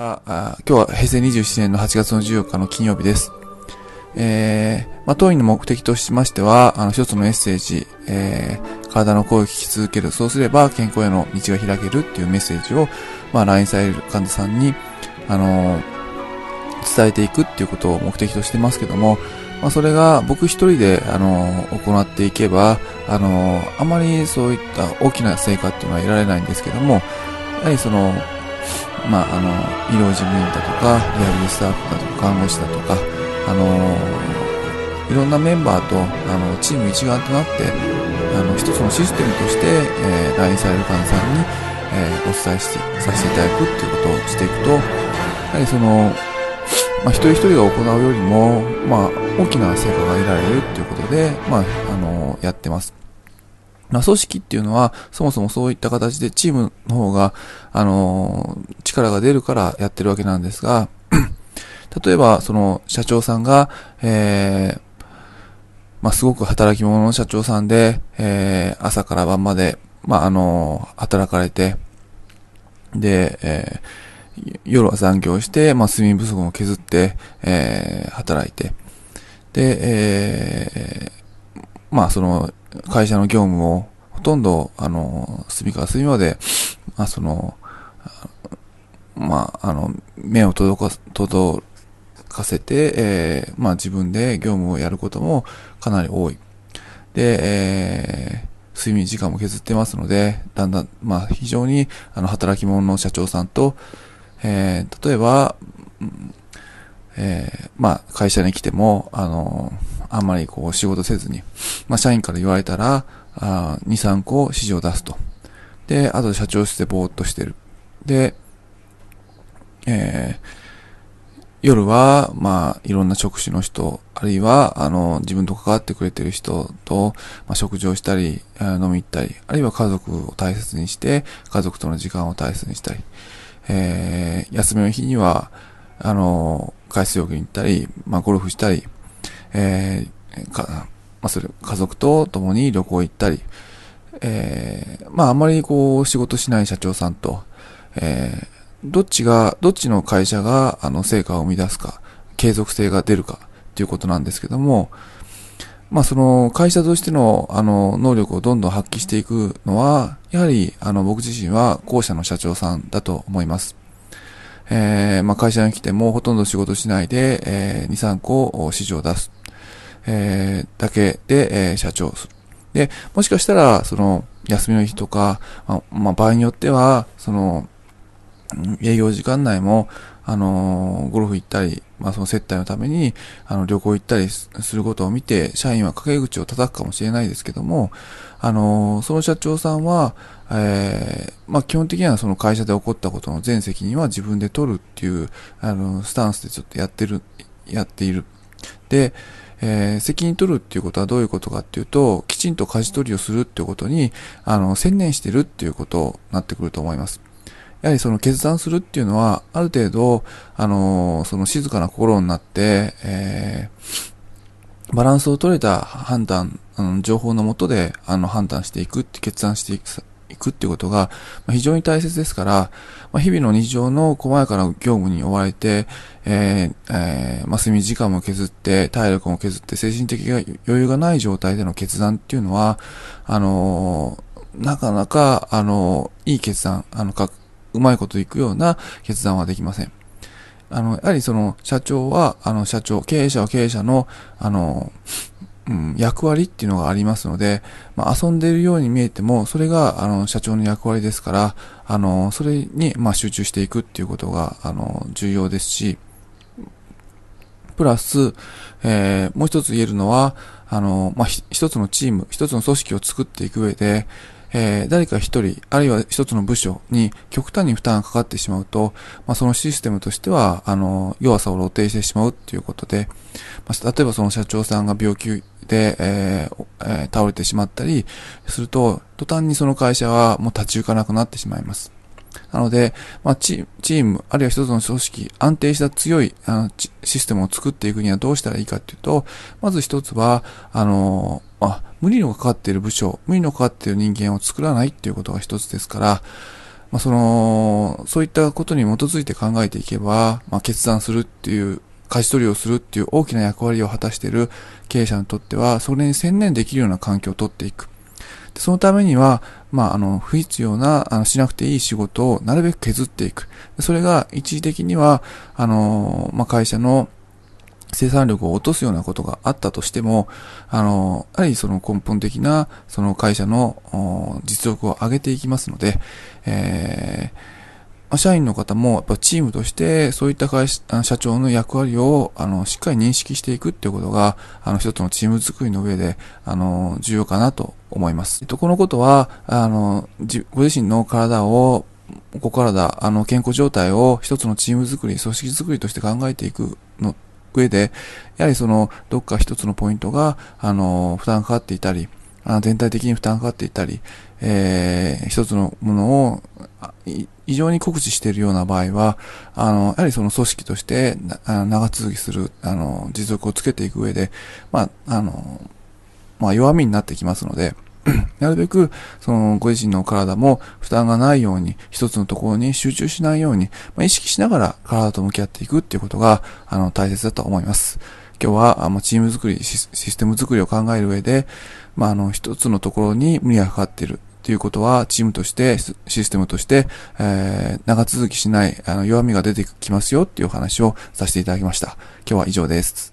は、今日は平成27年の8月の14日の金曜日です。えー、まあ、当院の目的としましては、あの、一つのメッセージ、えー、体の声を聞き続ける。そうすれば健康への道が開けるっていうメッセージを、まあ、LINE される患者さんに、あのー伝えていくっていうことを目的としてますけども、まあ、それが僕一人で、あのー行っていけば、あのーあまりそういった大きな成果っていうのは得られないんですけども、やはりその、まあ、あの、医療事務員だとか、リハビリスタッフだとか、看護師だとか、あのいろんなメンバーと、あの、チーム一丸となって、あの、一つのシステムとして、えー、来院される患者さんに、えーお伝えして、させていただくっていうことをしていくと、やはりその、まあ、一人一人が行うよりも、まあ、大きな成果が得られるっていうことで、まあ、あの、やってます。ま、組織っていうのは、そもそもそういった形でチームの方が、あのー力が出るからやってるわけなんですが、例えば、その、社長さんが、えーまあ、すごく働き者の社長さんで、えー朝から晩まで、まあ、あのー働かれて、で、えー夜は残業して、まあ、睡眠不足も削って、えー働いて、で、えーまあ、その、会社の業務を、ほとんど、あの、隅から隅まで、まあ、その、まあ、あの、目を届か、届かせて、えーまあ、自分で業務をやることもかなり多い。で、えー睡眠時間も削ってますので、だんだん、まあ、非常に、あの、働き者の社長さんと、えー例えば、うんえーまあ、会社に来ても、あの、あんまりこう仕事せずに、まあ、社員から言われたら、あ2、3個指示を出すと。で、あと社長室でぼーっとしてる。で、えー夜は、まあ、いろんな職種の人、あるいは、あの、自分と関わってくれてる人と、まあ、食事をしたり、飲み行ったり、あるいは家族を大切にして、家族との時間を大切にしたり、えー休みの日には、あの、海水浴に行ったり、まあ、ゴルフしたり、えーか、まあ、それ、家族と共に旅行行ったり、えーまあ、あまりこう、仕事しない社長さんと、えーどっちが、どっちの会社が、あの、成果を生み出すか、継続性が出るか、っていうことなんですけども、まあ、その、会社としての、あの、能力をどんどん発揮していくのは、やはり、あの、僕自身は、後者の社長さんだと思います。えーまあ、会社に来ても、ほとんど仕事しないで、えー2、3個指示を出す。えーだけで、えー社長する。で、もしかしたら、その、休みの日とか、まあ、まあ、場合によっては、その、営業時間内も、あのーゴルフ行ったり、まあ、その接待のために、あの、旅行行ったりすることを見て、社員は陰口を叩くかもしれないですけども、あのーその社長さんは、えーまあ、基本的にはその会社で起こったことの全責任は自分で取るっていう、あの、スタンスでちょっとやってる、やっている。で、えー責任取るっていうことはどういうことかっていうと、きちんと舵取りをするっていうことに、あの、専念してるっていうことになってくると思います。やはりその決断するっていうのは、ある程度、あの、その静かな心になって、えーバランスを取れた判断、あの情報のもとで、あの、判断していくって、決断していくいくっていうことが、非常に大切ですから、ま、日々の日常の細やかな業務に追われて、えーえーまあ、睡眠時間も削って、体力も削って、精神的な余裕がない状態での決断っていうのは、あのーなかなか、あのーいい決断、あの、か、うまいこといくような決断はできません。あの、やはりその、社長は、あの、社長、経営者は経営者の、あの、うん、役割っていうのがありますので、まあ、遊んでいるように見えても、それが、あの、社長の役割ですから、あの、それに、まあ、集中していくっていうことが、あの、重要ですし、プラス、えーもう一つ言えるのは、あの、まあ、一つのチーム、一つの組織を作っていく上で、えー誰か一人、あるいは一つの部署に極端に負担がかかってしまうと、まあ、そのシステムとしては、あの、弱さを露呈してしまうっていうことで、まあ、例えばその社長さんが病気で、えーえー倒れてしまったりすると、途端にその会社はもう立ち行かなくなってしまいます。なので、まあ、チーム、あるいは一つの組織、安定した強いあのシステムを作っていくにはどうしたらいいかっていうと、まず一つは、あの、あ、無理のかかっている部署、無理のかかっている人間を作らないっていうことが一つですから、まあ、その、そういったことに基づいて考えていけば、まあ、決断するっていう、舵取りをするっていう大きな役割を果たしている経営者にとっては、それに専念できるような環境をとっていく。そのためには、まあ、あの、不必要な、あの、しなくていい仕事をなるべく削っていく。それが一時的には、あの、まあ、会社の生産力を落とすようなことがあったとしても、あの、やはりその根本的な、その会社の実力を上げていきますので、えー、社員の方も、やっぱチームとして、そういった会社、社長の役割を、あの、しっかり認識していくっていうことが、あの、一つのチーム作りの上で、あの、重要かなと思います。と、このことは、あの、ご自身の体を、ここからだ、あの、健康状態を一つのチーム作り、組織作りとして考えていくの上で、やはりその、どっか一つのポイントが、あの、負担かかっていたり、あ全体的に負担かかっていたり、えー、一つのものを異常に告知しているような場合は、あの、やはりその組織として長続きする、あの、持続をつけていく上で、まあ、あの、まあ、弱みになってきますので、なるべく、その、ご自身の体も負担がないように、一つのところに集中しないように、まあ、意識しながら体と向き合っていくっていうことが、あの、大切だと思います。今日は、あの、チーム作りシ、システム作りを考える上で、まあ、あの、一つのところに無理がかかっているっていうことは、チームとして、システムとして、えー、長続きしない、あの、弱みが出てきますよっていうお話をさせていただきました。今日は以上です。